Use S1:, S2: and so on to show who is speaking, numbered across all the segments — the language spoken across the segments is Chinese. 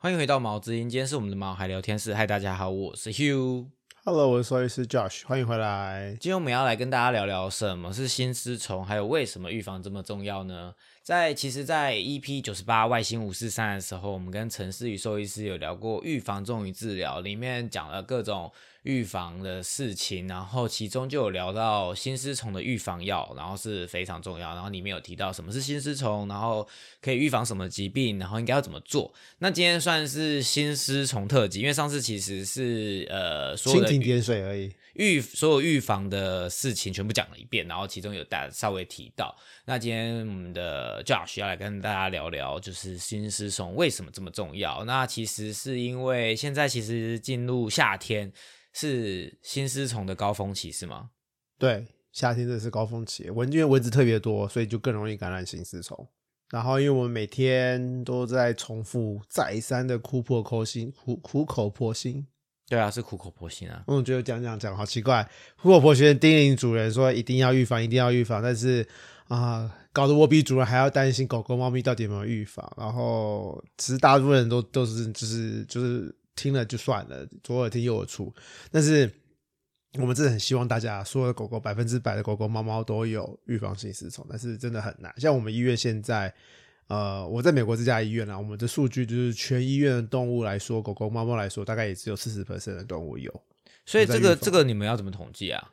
S1: 欢迎回到毛之音，今天是我们的毛孩聊天室。嗨，大家好，我是 Hugh。
S2: Hello，我是兽医师 Josh，欢迎回来。
S1: 今天我们要来跟大家聊聊什么是心丝虫，还有为什么预防这么重要呢？在其实，在 EP 九十八外星五四三的时候，我们跟陈思宇兽医师有聊过预防重于治疗，里面讲了各种预防的事情，然后其中就有聊到新丝虫的预防药，然后是非常重要，然后里面有提到什么是新丝虫，然后可以预防什么疾病，然后应该要怎么做。那今天算是新丝虫特辑，因为上次其实是呃
S2: 蜻蜓点水而已。
S1: 预所有预防的事情全部讲了一遍，然后其中有大稍微提到。那今天我们的 Josh 要来跟大家聊聊，就是新丝虫为什么这么重要？那其实是因为现在其实进入夏天，是新丝虫的高峰期，是吗？
S2: 对，夏天这是高峰期，蚊因为蚊子特别多，所以就更容易感染新丝虫。然后，因为我们每天都在重复再三的苦破口心，苦苦口婆心。
S1: 对啊，是苦口婆心啊。
S2: 我觉得讲讲讲好奇怪，苦口婆心地叮咛主人说一定要预防，一定要预防，但是啊、搞得我比主人还要担心狗狗、猫咪到底有没有预防。然后，其实大部分人都都是就是就是听了就算了，左耳听右耳出。但是我们真的很希望大家所有的狗狗百分之百的狗狗、猫猫都有预防性丝虫，但是真的很难。像我们医院现在。呃，我在美国这家医院啊，我们的数据就是全医院的动物来说，狗狗、猫猫来说，大概也只有四十 percent 的动物有。
S1: 所以这个这个你们要怎么统计啊？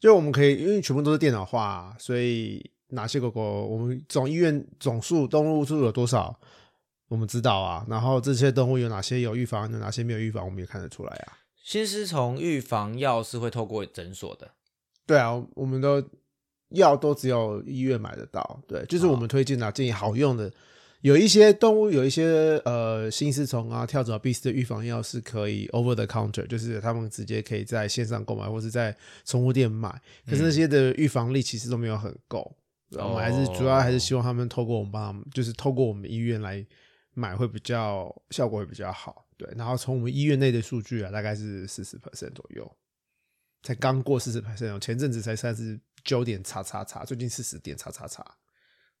S2: 就我们可以，因为全部都是电脑化，所以哪些狗狗，我们总医院总数动物数有多少，我们知道啊。然后这些动物有哪些有预防，有哪些没有预防，我们也看得出来啊。
S1: 新丝虫预防药是会透过诊所的。
S2: 对啊，我们都药都只有医院买得到。对，就是我们推荐啊，建议好用的。有一些动物，有一些呃心丝虫啊、跳蚤、蜱丝的预防药是可以 over the counter，就是他们直接可以在线上购买，或是在宠物店买。可是那些的预防力其实都没有很够。对我们还是主要还是希望他们透过我们帮他们，就是透过我们医院来买会比较效果会比较好。对，然后从我们医院内的数据啊，大概是四十 percent 左右，才刚过四十 percent 哦，前阵子才三十九点叉叉叉，最近四十点叉叉叉。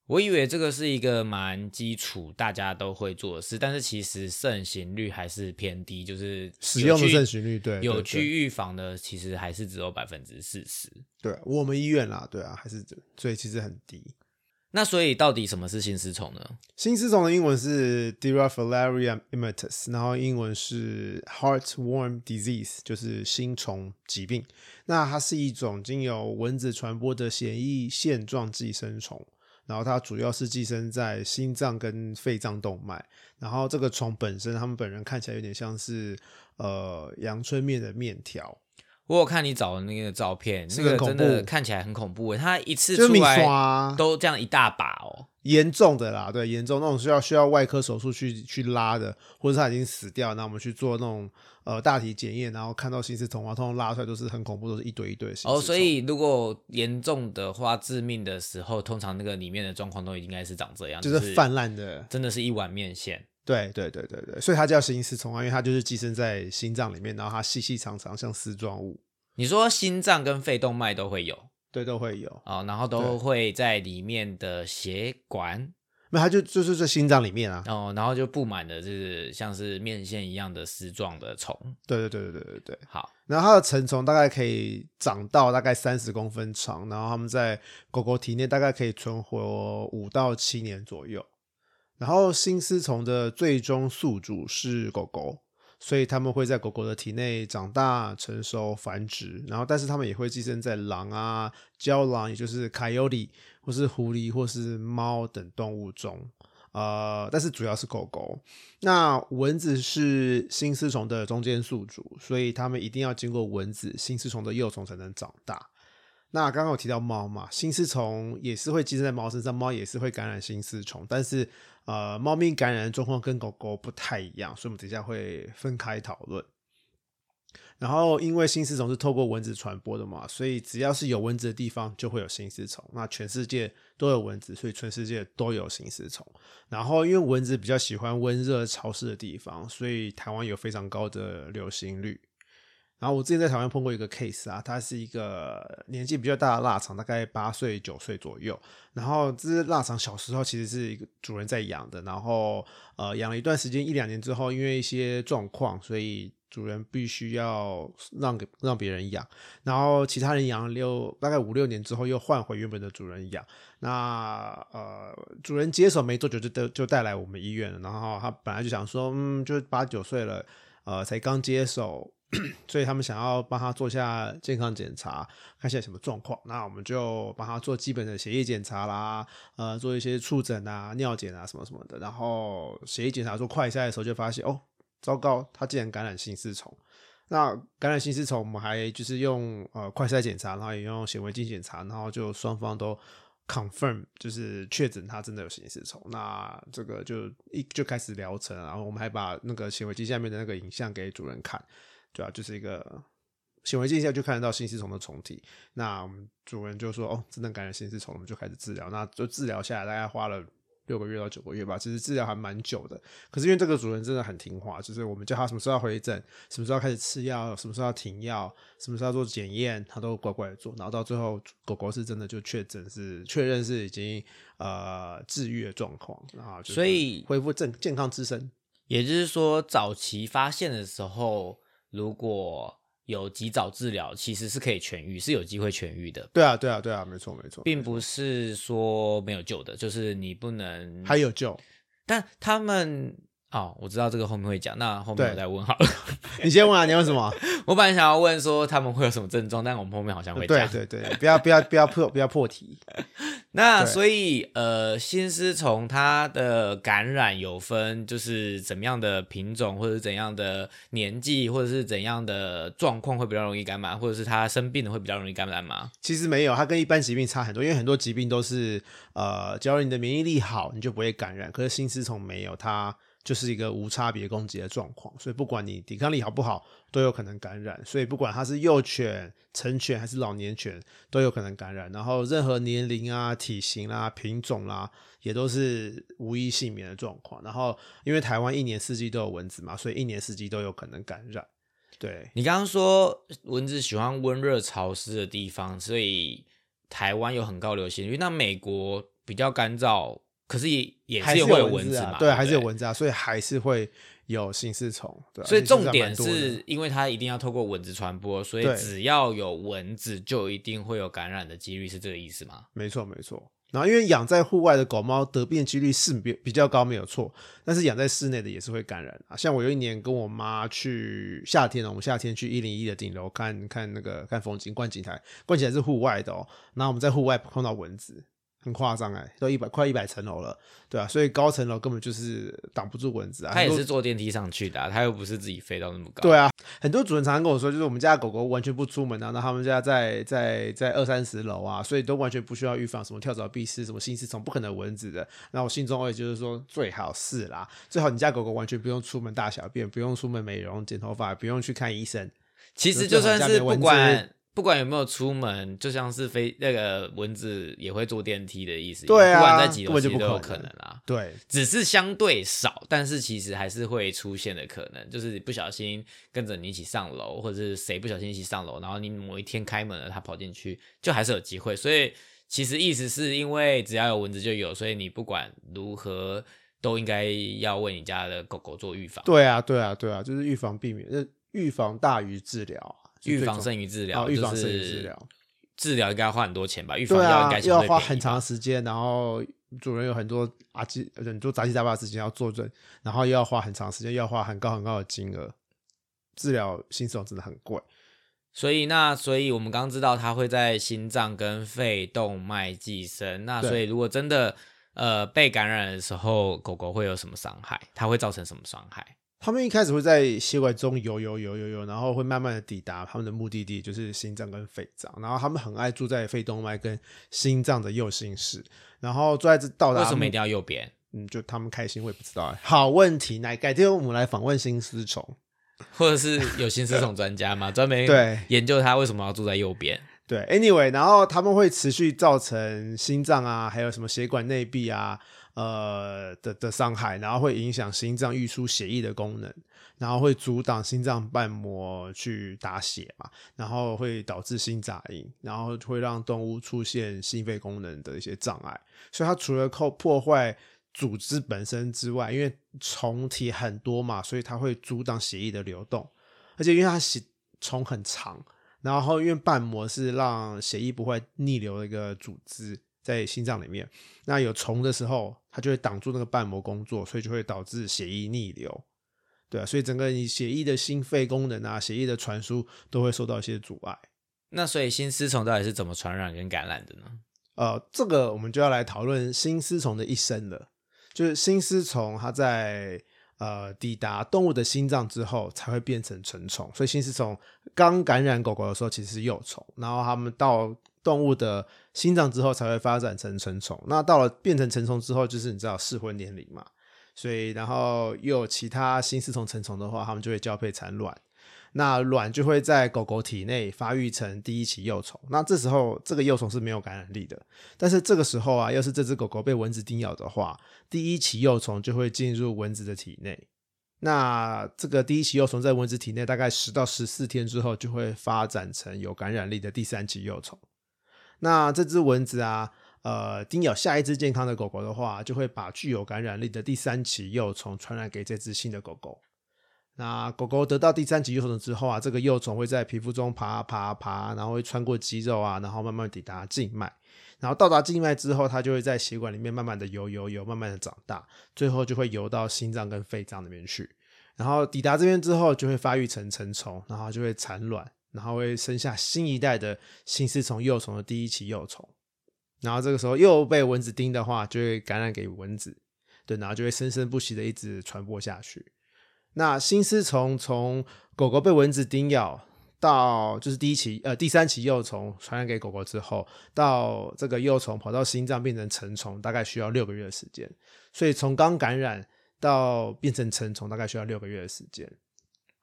S1: 我以为这个是一个蛮基础，大家都会做的事，但是其实盛行率还是偏低，就是
S2: 使用的盛行率对对
S1: 有去预防的，其实还是只有百分之四十。
S2: 对，我们医院啦，对啊，还是所以其实很低。
S1: 那所以到底什么是新丝虫呢？
S2: 新丝虫的英文是 Diraphalaria immitus，然后英文是 Heartworm disease，就是心虫疾病。那它是一种经由蚊子传播的显异线状寄生虫，然后它主要是寄生在心脏跟肺脏动脉。然后这个虫本身，它们本人看起来有点像是呃阳春面的面条，
S1: 我有看你找的那个照片，那个
S2: 恐
S1: 真的
S2: 怖
S1: 看起来很恐怖耶。它一次出来都这样一大把哦。
S2: 严重的啦，对，严重那种需要需要外科手术去去拉的，或者是他已经死掉，那我们去做那种呃大体检验，然后看到心丝虫啊，通常拉出来都是很恐怖，都是一堆一堆。
S1: 哦，所以如果严重的话，致命的时候，通常那个里面的状况都应该是长这样，
S2: 就是是泛滥的，
S1: 真的是一碗面线。
S2: 对对对对对，所以它叫心丝虫啊，因为它就是寄生在心脏里面，然后它细细长长像丝状物，
S1: 你说心脏跟肺动脉都会有
S2: 对，都会有。
S1: 哦，然后都会在里面的血管
S2: 那它就就是在心脏里面啊，
S1: 哦，然后就布满的就是像是面线一样的丝状的虫。
S2: 对对对对对对对。
S1: 好，
S2: 然后它的成虫大概可以长到大概三十公分长，然后它们在狗狗体内大概可以存活五到七年左右。然后新丝虫的最终宿主是狗狗，所以它们会在狗狗的体内长大、成熟、繁殖。然后，但是它们也会寄生在狼啊、郊狼，也就是 coyote 或是狐狸或是猫等动物中。呃，但是主要是狗狗。那蚊子是新丝虫的中间宿主，所以它们一定要经过蚊子，新丝虫的幼虫才能长大。那刚刚有提到猫嘛，新丝虫也是会寄生在猫身上，猫也是会感染新丝虫，但是呃，猫咪感染的状况跟狗狗不太一样，所以我们等一下会分开讨论。然后，因为新丝虫是透过蚊子传播的嘛，所以只要是有蚊子的地方就会有新丝虫。那全世界都有蚊子，所以全世界都有新丝虫。然后，因为蚊子比较喜欢温热潮湿的地方，所以台湾有非常高的流行率。然后我之前在台湾碰过一个 case 啊，它是一个年纪比较大的腊肠，大概八岁九岁左右。然后这只腊肠小时候其实是一个主人在养的，然后呃养了一段时间一两年之后，因为一些状况，所以主人必须要让给让别人养。然后其他人养了六大概五六年之后，又换回原本的主人养。那呃主人接手没多久就就就带来我们医院了。然后他本来就想说，嗯，就八九岁了，呃才刚接手。所以他们想要帮他做下健康检查，看下什么状况。那我们就帮他做基本的血液检查啦，呃，做一些触诊啊、尿检啊什么什么的。然后血液检查做快筛的时候，就发现哦，糟糕，他竟然感染心丝虫。那感染心丝虫，我们还就是用呃快筛检查，然后也用显微镜检查，然后就双方都 confirm 就是确诊他真的有心丝虫。那这个就一就开始疗程，然后我们还把那个显微镜下面的那个影像给主人看。对啊，就是一个显微镜下就看得到心丝虫的虫体。那我们主人就说：“哦，真的感染心丝虫，我们就开始治疗。”那就治疗下来，大概花了六个月到九个月吧。其实治疗还蛮久的。可是因为这个主人真的很听话，就是我们叫他什么时候要回诊，什么时候开始吃药，什么时候要停药，什么时候要做检验，他都乖乖的做。然后到最后，狗狗是真的就确诊是确认是已经呃治愈的状况，然后
S1: 所以
S2: 恢复正健康之身。
S1: 也就是说，早期发现的时候。如果有及早治疗，其实是可以痊愈，是有机会痊愈的。
S2: 对啊，对啊，对啊，没错，没错，
S1: 并不是说没有救的，就是你不能
S2: 还有救。
S1: 但他们哦，我知道这个后面会讲，那后面我再问好了。
S2: 你先问啊，你问什么？
S1: 我本来想要问说他们会有什么症状，但我们后面好像会讲。
S2: 对对对，不要不要不要破不要破题。
S1: 那所以呃，新丝虫它的感染有分，就是怎么样的品种，或者怎样的年纪，或者是怎样的状况会比较容易感染，或者是它生病的会比较容易感染吗？
S2: 其实没有，它跟一般疾病差很多，因为很多疾病都是呃，只要你的免疫力好，你就不会感染。可是新丝虫没有，它。就是一个无差别攻击的状况，所以不管你抵抗力好不好，都有可能感染。所以不管它是幼犬、成犬还是老年犬，都有可能感染。然后任何年龄啊、体型啦、品种啦，也都是无一幸免的状况。然后因为台湾一年四季都有蚊子嘛，所以一年四季都有可能感染。对
S1: 你刚刚说蚊子喜欢温热潮湿的地方，所以台湾有很高流行率。那美国比较干燥。可是也也是会有蚊子嘛，
S2: 对，还是有蚊子啊，所以还是会有心丝虫。对，
S1: 所以重点是因为它一定要透过蚊子传播，所以只要有蚊子，就一定会有感染的几率，是这个意思吗？
S2: 没错，没错。然后因为养在户外的狗猫得病几率是比比较高，没有错。但是养在室内的也是会感染啊。像我有一年跟我妈去夏天呢，我们夏天去一零一的顶楼看看那个看风景，观景台，观景台是户外的哦。然后我们在户外碰到蚊子。很夸张哎，都一百快一百层楼了，对啊，所以高层楼根本就是挡不住蚊子啊。
S1: 他也是坐电梯上去的，他又不是自己飞到那么高。
S2: 对啊，很多主人常常跟我说，就是我们家狗狗完全不出门啊，那他们家在在在二三十楼啊，所以都完全不需要预防什么跳蚤、蜱虱、什么心丝虫，不可能蚊子的。那我心中也就是说，最好是啦，最好你家狗狗完全不用出门大小便，不用出门美容、剪头发，不用去看医生。
S1: 其实就算是不管。不管有没有出门，就像是飞那个蚊子也会坐电梯的意思。
S2: 对
S1: 啊，不管在几楼其实都有可能啦。
S2: 对，
S1: 只是相对少，但是其实还是会出现的可能，就是不小心跟着你一起上楼，或者是谁不小心一起上楼，然后你某一天开门了，它跑进去，就还是有机会。所以其实意思是因为只要有蚊子就有，所以你不管如何都应该要为你家的狗狗做预防。
S2: 对啊，对啊，对啊，就是预防避免，预防大于治疗。
S1: 预防胜于治疗，
S2: 预防胜于治疗。
S1: 治疗应该要花很多钱吧？预防药应该
S2: 要花很长时间，然后主人有很多啊鸡很多杂七杂八的事情要做准，然后又要花很长时间，又要花很高很高的金额。治疗新手真的很贵，
S1: 所以那所以我们刚刚知道它会在心脏跟肺动脉寄生，那所以如果真的呃被感染的时候，狗狗会有什么伤害？它会造成什么伤害？
S2: 他们一开始会在血管中游游游游游，然后会慢慢的抵达他们的目的地，就是心脏跟肺脏。然后他们很爱住在肺动脉跟心脏的右心室，然后住在这到达。
S1: 为什么一定要右边？
S2: 嗯，就他们开心，我也不知道。好问题，那改天我们来访问心丝虫，
S1: 或者是有心丝虫专家吗？专门
S2: 对
S1: 研究他为什么要住在右边。
S2: 对，anyway，然后他们会持续造成心脏啊，还有什么血管内壁啊。呃的的伤害，然后会影响心脏运输血液的功能，然后会阻挡心脏瓣膜去打血嘛，然后会导致心杂音，然后会让动物出现心肺功能的一些障碍。所以它除了靠破坏组织本身之外，因为虫体很多嘛，所以它会阻挡血液的流动，而且因为它血虫很长，然后因为瓣膜是让血液不会逆流的一个组织。在心脏里面，那有虫的时候，它就会挡住那个瓣膜工作，所以就会导致血液逆流，对啊，所以整个你血液的心肺功能啊，血液的传输都会受到一些阻碍。
S1: 那所以新丝虫到底是怎么传染跟感染的呢？
S2: 呃，这个我们就要来讨论新丝虫的一生了。就是新丝虫它在呃抵达动物的心脏之后，才会变成成虫。所以新丝虫刚感染狗狗的时候，其实是幼虫，然后它们到动物的心脏之后才会发展成成虫，那到了变成成虫之后，就是你知道适婚年龄嘛，所以然后又有其他新丝虫成虫的话，它们就会交配产卵，那卵就会在狗狗体内发育成第一期幼虫，那这时候这个幼虫是没有感染力的，但是这个时候啊，要是这只狗狗被蚊子叮咬的话，第一期幼虫就会进入蚊子的体内，那这个第一期幼虫在蚊子体内大概十到十四天之后，就会发展成有感染力的第三期幼虫。那这只蚊子啊，呃，叮咬下一只健康的狗狗的话，就会把具有感染力的第三期幼虫传染给这只新的狗狗。那狗狗得到第三期幼虫之后啊，这个幼虫会在皮肤中爬爬爬，然后会穿过肌肉啊，然后慢慢抵达静脉，然后到达静脉之后，它就会在血管里面慢慢的游游游，慢慢的长大，最后就会游到心脏跟肺脏那边去。然后抵达这边之后，就会发育成成虫，然后就会产卵。然后会生下新一代的新丝虫幼虫的第一期幼虫，然后这个时候又被蚊子叮的话，就会感染给蚊子，对，然后就会生生不息的一直传播下去。那新丝虫从狗狗被蚊子叮咬到就是第一期呃第三期幼虫传染给狗狗之后，到这个幼虫跑到心脏变成成虫，大概需要六个月的时间。所以从刚感染到变成成虫，大概需要六个月的时间。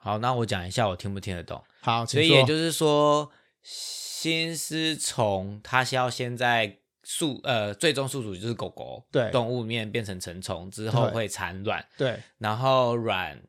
S1: 好，那我讲一下，我听不听得懂？
S2: 好，
S1: 所以也就是说，新丝虫它是要先在宿呃最终宿主就是狗狗
S2: 对
S1: 动物面变成成虫之后会产卵，
S2: 对，
S1: 然后卵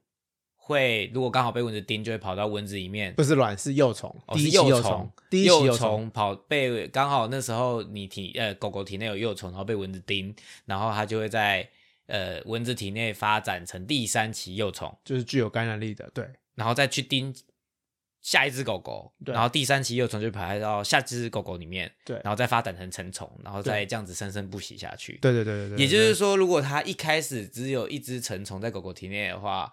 S1: 会如果刚好被蚊子叮，就会跑到蚊子里面，
S2: 不是卵是幼虫，第一期
S1: 幼
S2: 虫，第一期
S1: 幼
S2: 幼
S1: 虫跑被刚好那时候你体呃狗狗体内有幼虫，然后被蚊子叮，然后它就会在呃蚊子体内发展成第三期幼虫，
S2: 就是具有感染力的，对。
S1: 然后再去盯下一只狗狗，然后第三期幼虫就排到下只狗狗里面，
S2: 对，
S1: 然后再发展成成虫，然后再这样子生生不息下去。
S2: 对对对对对。
S1: 也就是说，如果它一开始只有一只成虫在狗狗体内的话，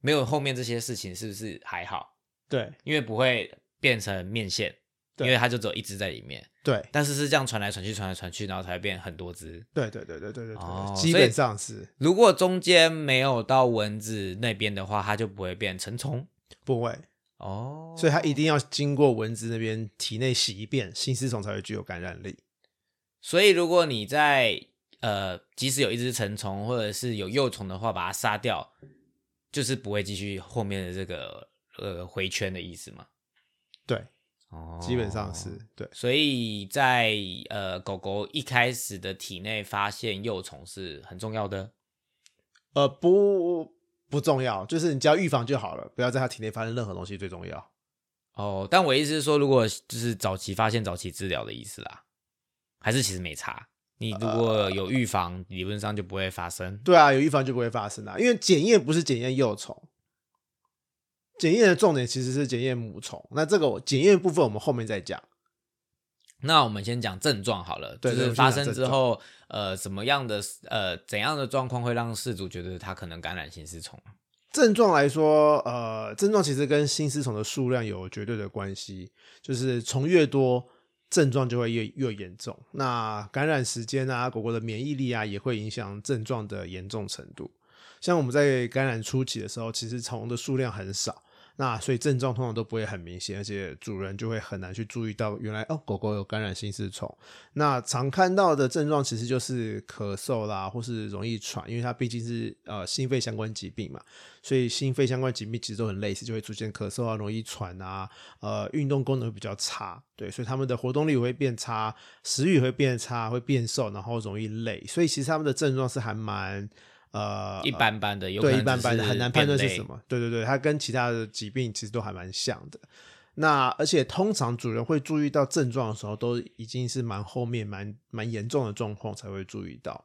S1: 没有后面这些事情，是不是还好？
S2: 对，
S1: 因为不会变成面线，因为它就只有一只在里面。
S2: 对，
S1: 但是是这样传来传去，传来传去，然后才会变很多只。
S2: 对对对对对对
S1: 哦
S2: 对，基本上是
S1: 如果中间没有到蚊子那边的话，它就不会变成虫。
S2: 不会
S1: 哦，
S2: 所以它一定要经过蚊子那边体内洗一遍，新丝虫才会具有感染力。
S1: 所以如果你在呃，即使有一只成虫或者是有幼虫的话，把它杀掉，就是不会继续后面的这个呃回圈的意思嘛？
S2: 对，
S1: 哦，
S2: 基本上是对。
S1: 所以在呃狗狗一开始的体内发现幼虫是很重要的。
S2: 呃，不不重要，就是你只要预防就好了，不要在它体内发生任何东西最重要。
S1: 哦，但我意思是说，如果就是早期发现、早期治疗的意思啦，还是其实没差。你如果有预防，理论上就不会发生。
S2: 对啊，有预防就不会发生啊，因为检验不是检验幼虫，检验的重点其实是检验母虫。那这个检验部分我们后面再讲。
S1: 那我们先讲症状好了，就是发生之后，呃，什么样的呃怎样的状况会让事主觉得他可能感染新丝虫？
S2: 症状来说，呃，症状其实跟新丝虫的数量有绝对的关系，就是虫越多，症状就会越越严重。那感染时间啊，狗狗的免疫力啊，也会影响症状的严重程度。像我们在感染初期的时候，其实虫的数量很少，那所以症状通常都不会很明显，而且主人就会很难去注意到原来哦狗狗有感染心丝虫。那常看到的症状其实就是咳嗽啦，或是容易喘，因为它毕竟是呃心肺相关疾病嘛，所以心肺相关疾病其实都很类似，就会出现咳嗽啊、容易喘啊，呃运动功能会比较差，对，所以他们的活动力会变差，食欲会变差，会变瘦，然后容易累，所以其实他们的症状是还蛮。呃，
S1: 一般般的，有
S2: 对一般般的，很难判断是什么。对对对，它跟其他的疾病其实都还蛮像的。那而且通常主人会注意到症状的时候，都已经是蛮后面、蛮蛮严重的状况才会注意到。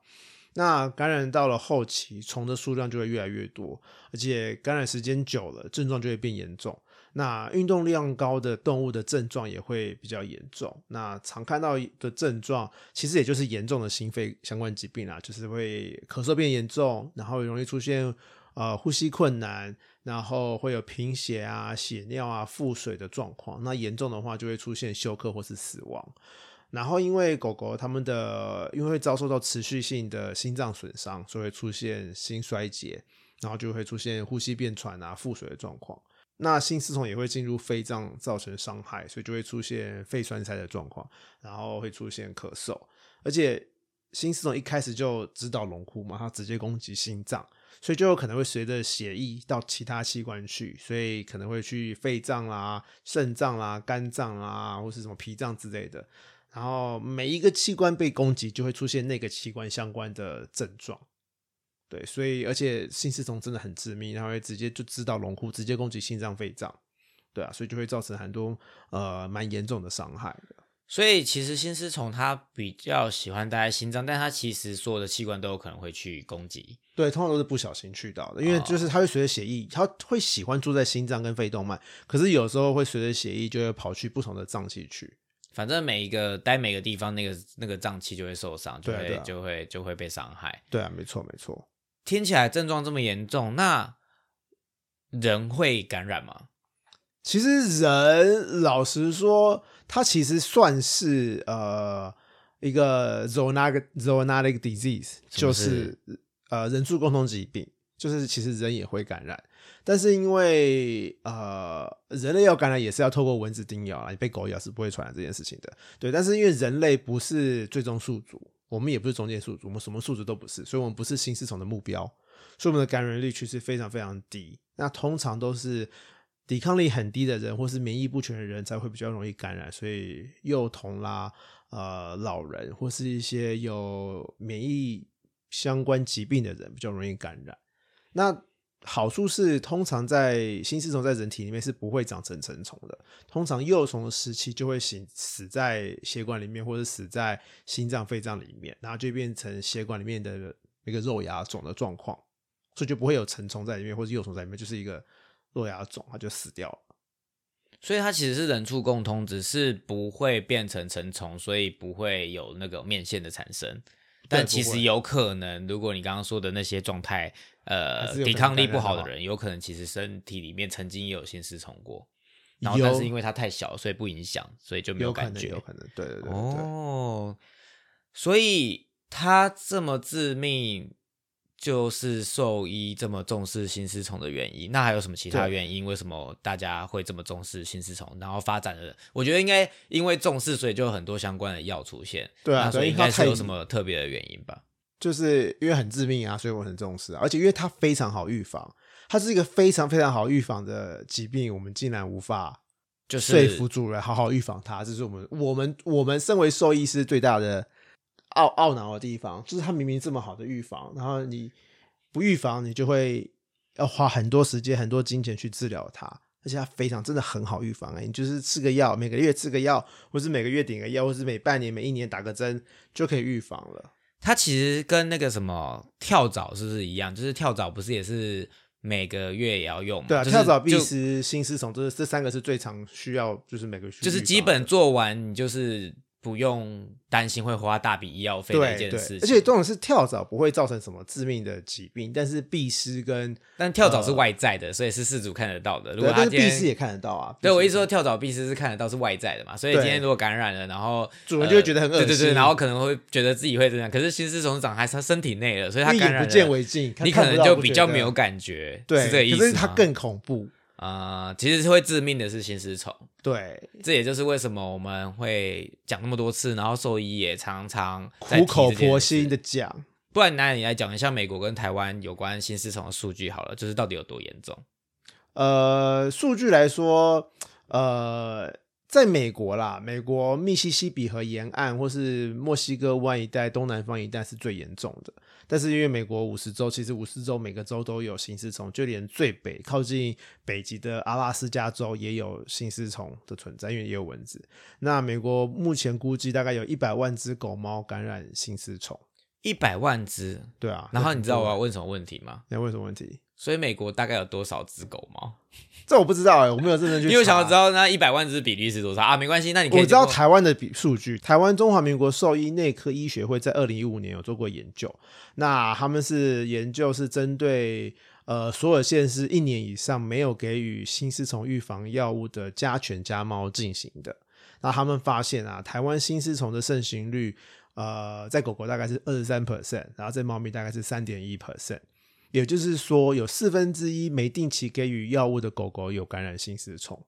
S2: 那感染到了后期，虫的数量就会越来越多，而且感染时间久了，症状就会变严重。那运动量高的动物的症状也会比较严重。那常看到的症状，其实也就是严重的心肺相关疾病啊，就是会咳嗽变严重，然后容易出现呃呼吸困难，然后会有贫血啊、血尿啊、腹水的状况。那严重的话，就会出现休克或是死亡。然后因为狗狗它们的因为会遭受到持续性的心脏损伤，所以会出现心衰竭，然后就会出现呼吸变喘啊、腹水的状况。那心丝虫也会进入肺脏，造成伤害，所以就会出现肺栓塞的状况，然后会出现咳嗽。而且心丝虫一开始就知道龙窟嘛，它直接攻击心脏，所以就有可能会随着血液到其他器官去，所以可能会去肺脏啦、肾脏啦、肝脏啦，或是什么脾脏之类的。然后每一个器官被攻击，就会出现那个器官相关的症状。对，所以而且心丝虫真的很致命，它会直接就知道龙窟，直接攻击心脏、肺脏，对啊，所以就会造成很多呃蛮严重的伤害的。
S1: 所以其实心丝虫它比较喜欢待在心脏，但它其实所有的器官都有可能会去攻击。
S2: 对，通常都是不小心去到的，因为就是它会随着血液，它会喜欢住在心脏跟肺动脉，可是有时候会随着血液就会跑去不同的脏器去。
S1: 反正每一个待每个地方，那个那个脏器就会受伤，就会就会就会被伤害。
S2: 对啊，没错没错。
S1: 听起来症状这么严重，那人会感染吗？
S2: 其实人老实说，它其实算是呃一个 zoonotic zoonotic disease，就是呃人畜共同疾病，就是其实人也会感染，但是因为呃人类要感染也是要透过蚊子叮咬啊，你被狗咬是不会传染这件事情的。对，但是因为人类不是最终宿主。我们也不是中间宿主，我们什么宿主都不是，所以我们不是新丝虫的目标，所以我们的感染率其实非常非常低。那通常都是抵抗力很低的人，或是免疫不全的人才会比较容易感染，所以幼童啦、呃老人或是一些有免疫相关疾病的人比较容易感染。那好处是，通常在新丝虫在人体里面是不会长成成虫的。通常幼虫的时期就会死死在血管里面，或者死在心脏、肺脏里面，然后就变成血管里面的一个肉芽肿的状况，所以就不会有成虫在里面，或者幼虫在里面，就是一个肉芽肿，它就死掉了。
S1: 所以它其实是人畜共通，只是不会变成成虫，所以不会有那个面线的产生。但其实有可能，如果你刚刚说的那些状态，呃，抵抗力不好的人，有可能其实身体里面曾经也有心丝虫过，然后但是因为它太小，所以不影响，所以就没
S2: 有
S1: 感觉。
S2: 有可能，对对对。
S1: 哦，所以它这么致命。就是兽医这么重视心丝虫的原因，那还有什么其他原因？为什么大家会这么重视心丝虫？然后发展的，我觉得应该因为重视，所以就有很多相关的药出现。
S2: 对啊，
S1: 所以应该是有什么特别的原因吧？
S2: 就是因为很致命啊，所以我很重视，而且因为它非常好预防，它是一个非常非常好预防的疾病，我们竟然无法
S1: 就是
S2: 说服主人好好预防它，这是我们我们我们身为兽医师最大的。懊懊恼的地方就是，它明明这么好的预防，然后你不预防，你就会要花很多时间、很多金钱去治疗它，而且它非常真的很好预防哎，你就是吃个药，每个月吃个药，或是每个月点个药，或是每半年、每一年打个针就可以预防了。
S1: 它其实跟那个什么跳蚤是不是一样？就是跳蚤不是也是每个月也要用？
S2: 对啊，
S1: 跳
S2: 蚤、蜱虱、心丝虫，这这三个是最常需要，就是每个
S1: 就是基本做完，你就是。不用担心会花大笔医药费的一件事情，
S2: 而且这种是跳蚤不会造成什么致命的疾病，但是蜱虱跟
S1: 但跳蚤是外在的，所以是事主看得到的。如果
S2: 但是蜱虱也看得到啊。
S1: 对我一说跳蚤、蜱虱是看得到是外在的嘛，所以今天如果感染了，然后
S2: 主人就会觉得很恶心，
S1: 对对对，然后可能会觉得自己会这样。可是心丝虫长在他身体内了，所以他感染
S2: 不见为净，
S1: 你可能就比较没有感觉。
S2: 对，
S1: 是这个意思。
S2: 可是它更恐怖。
S1: 呃，其实是会致命的是新丝虫。
S2: 对，
S1: 这也就是为什么我们会讲那么多次，然后兽医也常常
S2: 苦口婆心的讲。
S1: 不然，拿你来讲一下美国跟台湾有关新丝虫的数据好了，就是到底有多严重？
S2: 呃，数据来说，呃，在美国啦，美国密西西比河沿岸或是墨西哥湾一带、东南方一带是最严重的。但是因为美国五十州，其实五十州每个州都有新丝虫，就连最北靠近北极的阿拉斯加州也有新丝虫的存在，因为也有蚊子。那美国目前估计大概有一百万只狗猫感染新丝虫。
S1: 一百万只，
S2: 对啊。
S1: 然后你知道我要问什么问题吗？
S2: 你要问什么问题？
S1: 所以美国大概有多少只狗猫？
S2: 这我不知道哎，我没有认真去。
S1: 因为想要知道那一百万只比例是多少啊？没关系，那你可以。
S2: 我知道台湾的比数据，台湾中华民国兽医内科医学会在二零一五年有做过研究，那他们是研究是针对呃所有县市一年以上没有给予新丝虫预防药物的家犬家猫进行的。那他们发现啊，台湾新丝虫的盛行率。呃，在狗狗大概是二十三 percent，然后在猫咪大概是三点一 percent，也就是说有四分之一没定期给予药物的狗狗有感染性丝虫。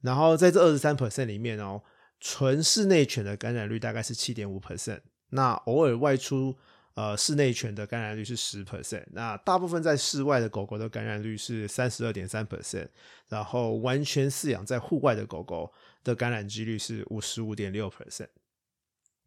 S2: 然后在这二十三 percent 里面哦，纯室内犬的感染率大概是七点五 percent，那偶尔外出呃室内犬的感染率是十 percent，那大部分在室外的狗狗的感染率是三十二点三 percent，然后完全饲养在户外的狗狗的感染几率是五十五点六 percent。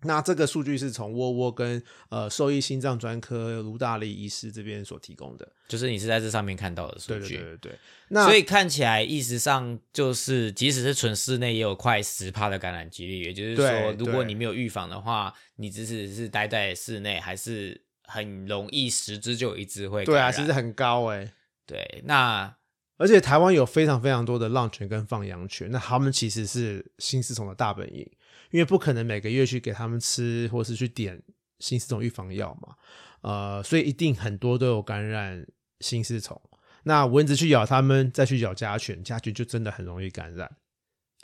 S2: 那这个数据是从窝窝跟呃兽医心脏专科卢大力医师这边所提供的，
S1: 就是你是在这上面看到的数
S2: 据，对对对对。
S1: 那所以看起来意识上就是，即使是纯室内，也有快十帕的感染几率。也就是说，如果你没有预防的话，你即使是待在室内，还是很容易十只就有一只会。
S2: 对啊，其实很高哎。
S1: 对，那
S2: 而且台湾有非常非常多的浪犬跟放羊犬，那他们其实是新丝虫的大本营。因为不可能每个月去给他们吃，或是去点新丝虫预防药嘛，呃，所以一定很多都有感染新丝虫。那蚊子去咬它们，再去咬家犬，家犬就真的很容易感染。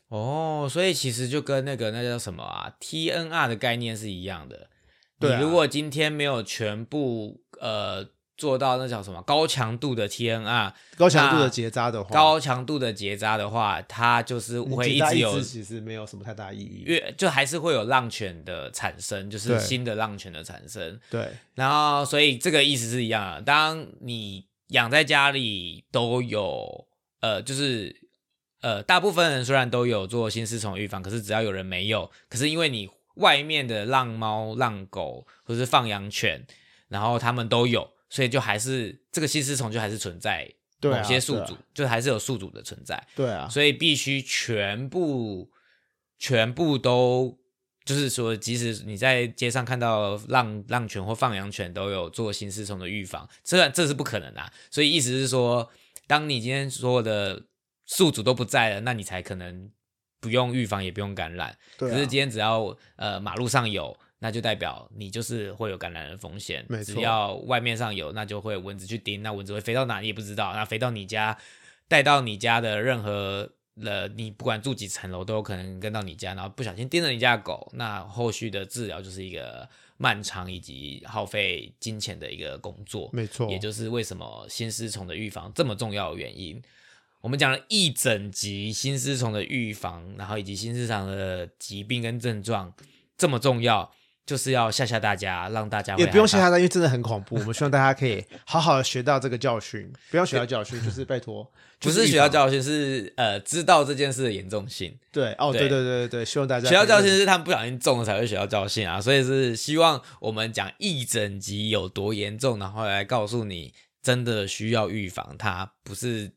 S1: 哦，所以其实就跟那个那叫什么啊，TNR 的概念是一样的。你如果今天没有全部呃。做到那叫什么高强度的 TNR，
S2: 高强度的结扎的话，
S1: 高强度的结扎的话，它就是会一直有，
S2: 其实没有什么太大意义，
S1: 因为就还是会有浪犬的产生，就是新的浪犬的产生。
S2: 对，
S1: 然后所以这个意思是一样的。当你养在家里都有，呃，就是呃，大部分人虽然都有做新丝虫预防，可是只要有人没有，可是因为你外面的浪猫、浪狗或是放养犬，然后他们都有。所以就还是这个新丝虫就还是存在某些宿主，就还是有宿主的存在。
S2: 对啊，
S1: 所以必须全部全部都就是说，即使你在街上看到浪浪犬或放羊犬都有做新丝虫的预防，这这是不可能的。所以意思是说，当你今天所有的宿主都不在了，那你才可能不用预防，也不用感染。可是今天只要呃马路上有。那就代表你就是会有感染的风险，只要外面上有，那就会蚊子去叮，那蚊子会飞到哪里也不知道，那飞到你家，带到你家的任何了，你不管住几层楼都有可能跟到你家，然后不小心叮了你家的狗，那后续的治疗就是一个漫长以及耗费金钱的一个工作，
S2: 没错，
S1: 也就是为什么新丝虫的预防这么重要的原因。我们讲了一整集新丝虫的预防，然后以及新丝虫的疾病跟症状这么重要。就是要吓吓大家，让大家
S2: 也不用吓吓大家，因为真的很恐怖。我们希望大家可以好好的学到这个教训，不要学到教训，就是拜托，
S1: 不是学到教训，是呃知道这件事的严重性。
S2: 对，哦，对对对对希望大家
S1: 学到教训是他们不小心中了才会学到教训啊，所以是希望我们讲一整集有多严重，然后来告诉你真的需要预防它，不是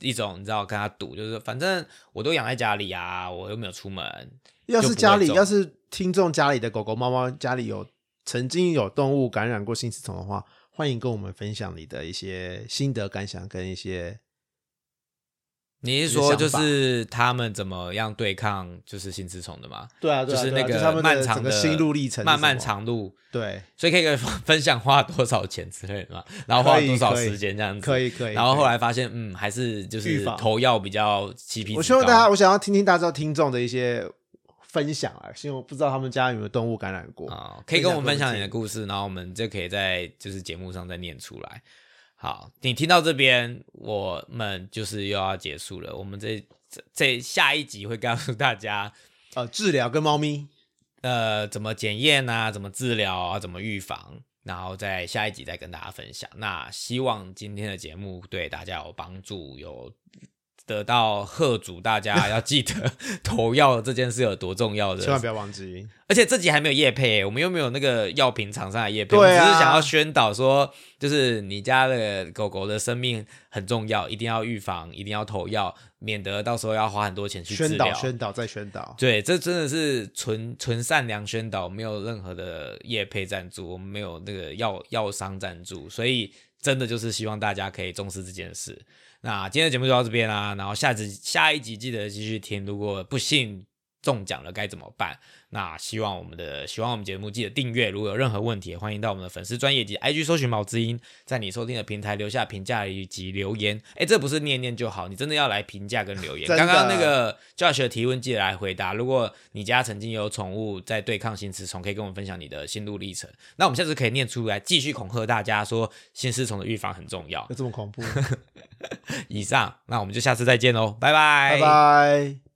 S1: 一种你知道跟他赌，就是反正我都养在家里啊，我又没有出门。
S2: 要是家里要是。听众家里的狗狗、猫猫家里有曾经有动物感染过新丝虫的话，欢迎跟我们分享你的一些心得感想跟一些。
S1: 你是说就是他们怎么样对抗就是新丝虫的吗？
S2: 对啊，
S1: 就是那
S2: 个
S1: 漫长
S2: 的心路历程，
S1: 漫漫长路。
S2: 对，
S1: 所以可以分享花多少钱之类的嘛，然后花多少时间这样子，
S2: 可以可以。
S1: 然后后来发现，嗯，还是就是投药比较稀皮。
S2: 我希望大家，我想要听听大家听众的一些。分享啊，因为我不知道他们家有没有动物感染过
S1: 啊，可以跟我们分享你的故事，然后我们就可以在就是节目上再念出来。好，你听到这边，我们就是又要结束了。我们这这这下一集会告诉大家，
S2: 呃，治疗跟猫咪，
S1: 呃，怎么检验啊，怎么治疗啊，怎么预防，然后在下一集再跟大家分享。那希望今天的节目对大家有帮助，有得到贺主，大家 要记得投药这件事有多重要的，
S2: 千万不要忘记。
S1: 而且这集还没有叶配，我们又没有那个药品厂商的叶配，
S2: 对啊
S1: 我只是想要宣导说，就是你家的狗狗的生命很重要，一定要预防，一定要投药，免得到时候要花很多钱去治
S2: 宣导、
S1: 疗。
S2: 宣导再宣导。
S1: 对，这真的是纯纯善良宣导，没有任何的业配赞助，我们没有那个药药商赞助，所以真的就是希望大家可以重视这件事。那今天的节目就到这边啦，然后下集下一集记得继续听，如果不幸中奖了该怎么办？那希望我们的喜欢我们节目记得订阅，如果有任何问题，也欢迎到我们的粉丝专业及 IG 搜寻毛知音，在你收听的平台留下评价以及留言。哎，这不是念念就好，你真的要来评价跟留言。刚刚那个 Josh 的提问记得来回答。如果你家曾经有宠物在对抗新丝虫，可以跟我们分享你的心路历程。那我们下次可以念出来，继续恐吓大家说新丝虫的预防很重要
S2: 有。这么恐怖？
S1: 以上，那我们就下次再见喽，拜拜，
S2: 拜拜。